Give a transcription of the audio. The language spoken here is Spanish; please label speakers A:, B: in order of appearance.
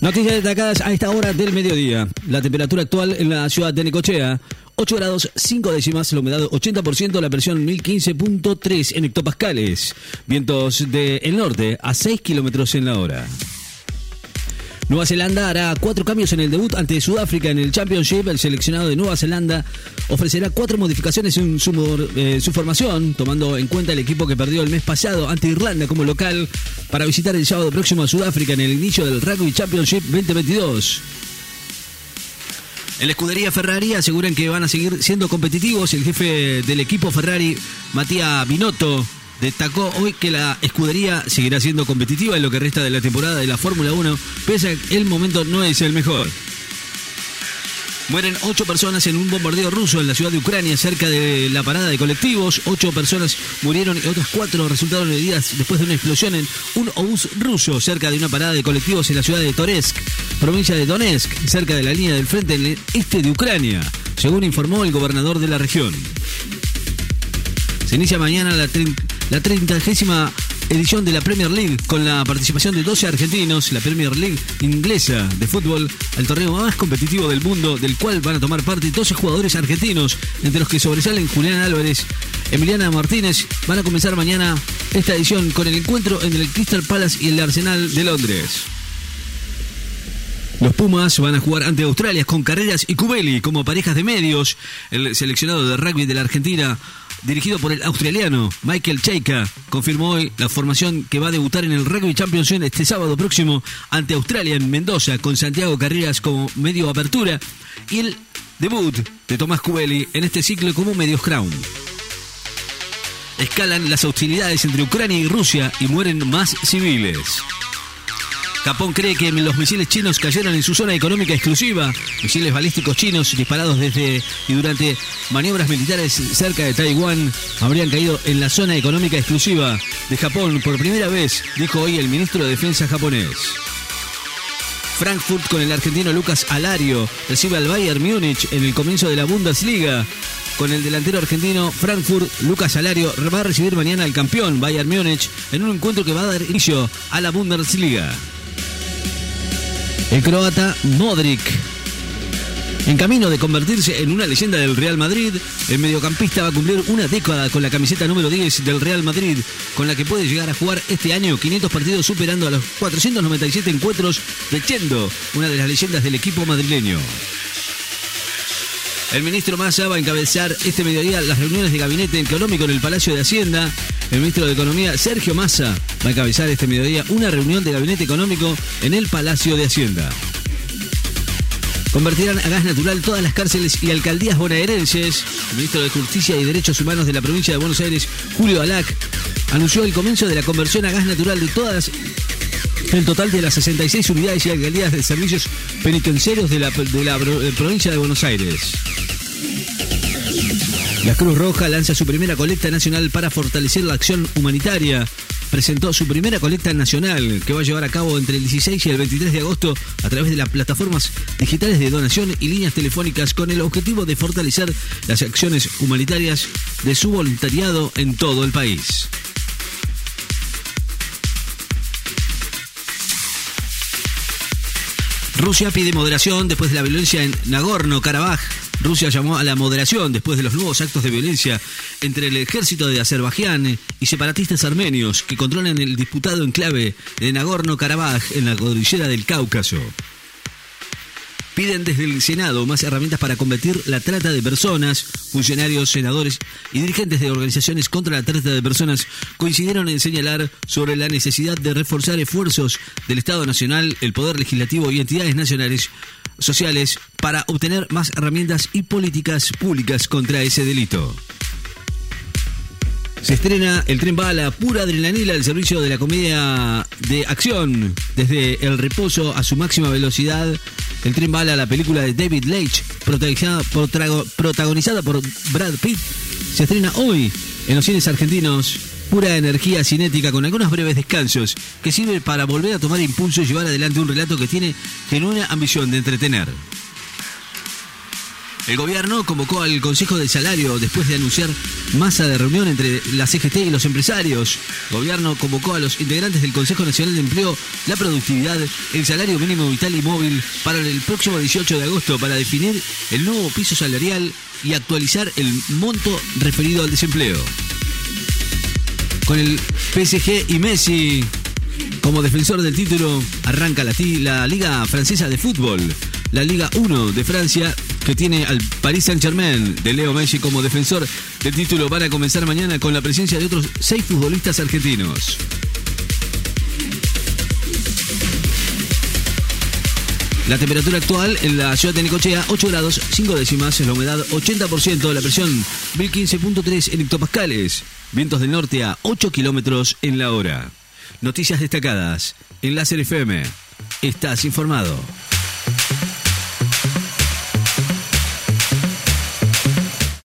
A: Noticias destacadas a esta hora del mediodía. La temperatura actual en la ciudad de Necochea, 8 grados 5 décimas, la humedad 80%, la presión 1015.3 en hectopascales. Vientos del norte a 6 kilómetros en la hora. Nueva Zelanda hará cuatro cambios en el debut ante Sudáfrica en el Championship. El seleccionado de Nueva Zelanda ofrecerá cuatro modificaciones en su, eh, su, formación, tomando en cuenta el equipo que perdió el mes pasado ante Irlanda como local para visitar el sábado próximo a Sudáfrica en el inicio del Rugby Championship 2022. En la escudería Ferrari aseguran que van a seguir siendo competitivos. El jefe del equipo Ferrari, Matías Binotto, destacó hoy que la escudería seguirá siendo competitiva en lo que resta de la temporada de la Fórmula 1, pese a que el momento no es el mejor. Mueren ocho personas en un bombardeo ruso en la ciudad de Ucrania, cerca de la parada de colectivos. Ocho personas murieron y otras cuatro resultaron heridas después de una explosión en un obús ruso cerca de una parada de colectivos en la ciudad de Toretsk, provincia de Donetsk, cerca de la línea del frente en el este de Ucrania, según informó el gobernador de la región. Se inicia mañana la, la 30 edición de la Premier League con la participación de 12 argentinos, la Premier League inglesa de fútbol, el torneo más competitivo del mundo, del cual van a tomar parte 12 jugadores argentinos, entre los que sobresalen Julián Álvarez, Emiliana Martínez. Van a comenzar mañana esta edición con el encuentro entre el Crystal Palace y el Arsenal de Londres. Los Pumas van a jugar ante Australia con Carreras y Cubeli como parejas de medios. El seleccionado de rugby de la Argentina dirigido por el australiano Michael Cheika, confirmó hoy la formación que va a debutar en el Rugby Championship este sábado próximo ante Australia en Mendoza, con Santiago Carreras como medio apertura y el debut de Tomás Cubeli en este ciclo como medio crown. Escalan las hostilidades entre Ucrania y Rusia y mueren más civiles. Japón cree que los misiles chinos cayeron en su zona económica exclusiva. Misiles balísticos chinos disparados desde y durante maniobras militares cerca de Taiwán habrían caído en la zona económica exclusiva de Japón por primera vez, dijo hoy el ministro de Defensa japonés. Frankfurt con el argentino Lucas Alario recibe al Bayern Múnich en el comienzo de la Bundesliga. Con el delantero argentino Frankfurt, Lucas Alario va a recibir mañana al campeón Bayern Múnich en un encuentro que va a dar inicio a la Bundesliga. El croata Modric. En camino de convertirse en una leyenda del Real Madrid, el mediocampista va a cumplir una década con la camiseta número 10 del Real Madrid, con la que puede llegar a jugar este año 500 partidos superando a los 497 encuentros de Chendo, una de las leyendas del equipo madrileño. El ministro Massa va a encabezar este mediodía las reuniones de gabinete económico en el Palacio de Hacienda. El ministro de Economía, Sergio Massa, va a encabezar este mediodía una reunión de gabinete económico en el Palacio de Hacienda. Convertirán a gas natural todas las cárceles y alcaldías bonaerenses. El ministro de Justicia y Derechos Humanos de la provincia de Buenos Aires, Julio Alac, anunció el comienzo de la conversión a gas natural de todas el total de las 66 unidades y alcaldías de servicios penitenciarios de la, de la provincia de Buenos Aires. La Cruz Roja lanza su primera colecta nacional para fortalecer la acción humanitaria. Presentó su primera colecta nacional que va a llevar a cabo entre el 16 y el 23 de agosto a través de las plataformas digitales de donación y líneas telefónicas con el objetivo de fortalecer las acciones humanitarias de su voluntariado en todo el país. Rusia pide moderación después de la violencia en Nagorno-Karabaj. Rusia llamó a la moderación después de los nuevos actos de violencia entre el ejército de Azerbaiyán y separatistas armenios que controlan el disputado enclave de Nagorno-Karabaj en la cordillera del Cáucaso. Piden desde el Senado más herramientas para combatir la trata de personas. Funcionarios, senadores y dirigentes de organizaciones contra la trata de personas coincidieron en señalar sobre la necesidad de reforzar esfuerzos del Estado Nacional, el Poder Legislativo y entidades nacionales sociales para obtener más herramientas y políticas públicas contra ese delito. Se estrena el tren bala, pura adrenalina al servicio de la comedia de acción. Desde el reposo a su máxima velocidad, el tren bala, la película de David Leitch, protagonizada por Brad Pitt, se estrena hoy en los cines argentinos. Pura energía cinética con algunos breves descansos que sirve para volver a tomar impulso y llevar adelante un relato que tiene genuina ambición de entretener. El gobierno convocó al Consejo de Salario después de anunciar masa de reunión entre la CGT y los empresarios. El gobierno convocó a los integrantes del Consejo Nacional de Empleo, la productividad, el salario mínimo vital y móvil para el próximo 18 de agosto para definir el nuevo piso salarial y actualizar el monto referido al desempleo. Con el PSG y Messi como defensor del título, arranca la, la Liga Francesa de Fútbol, la Liga 1 de Francia, que tiene al Paris Saint-Germain de Leo Messi como defensor del título. Van a comenzar mañana con la presencia de otros seis futbolistas argentinos. La temperatura actual en la ciudad de Nicochea, 8 grados 5 décimas, la humedad 80%, la presión 1015.3 en hectopascales, vientos del norte a 8 kilómetros en la hora. Noticias destacadas en Láser FM. Estás informado.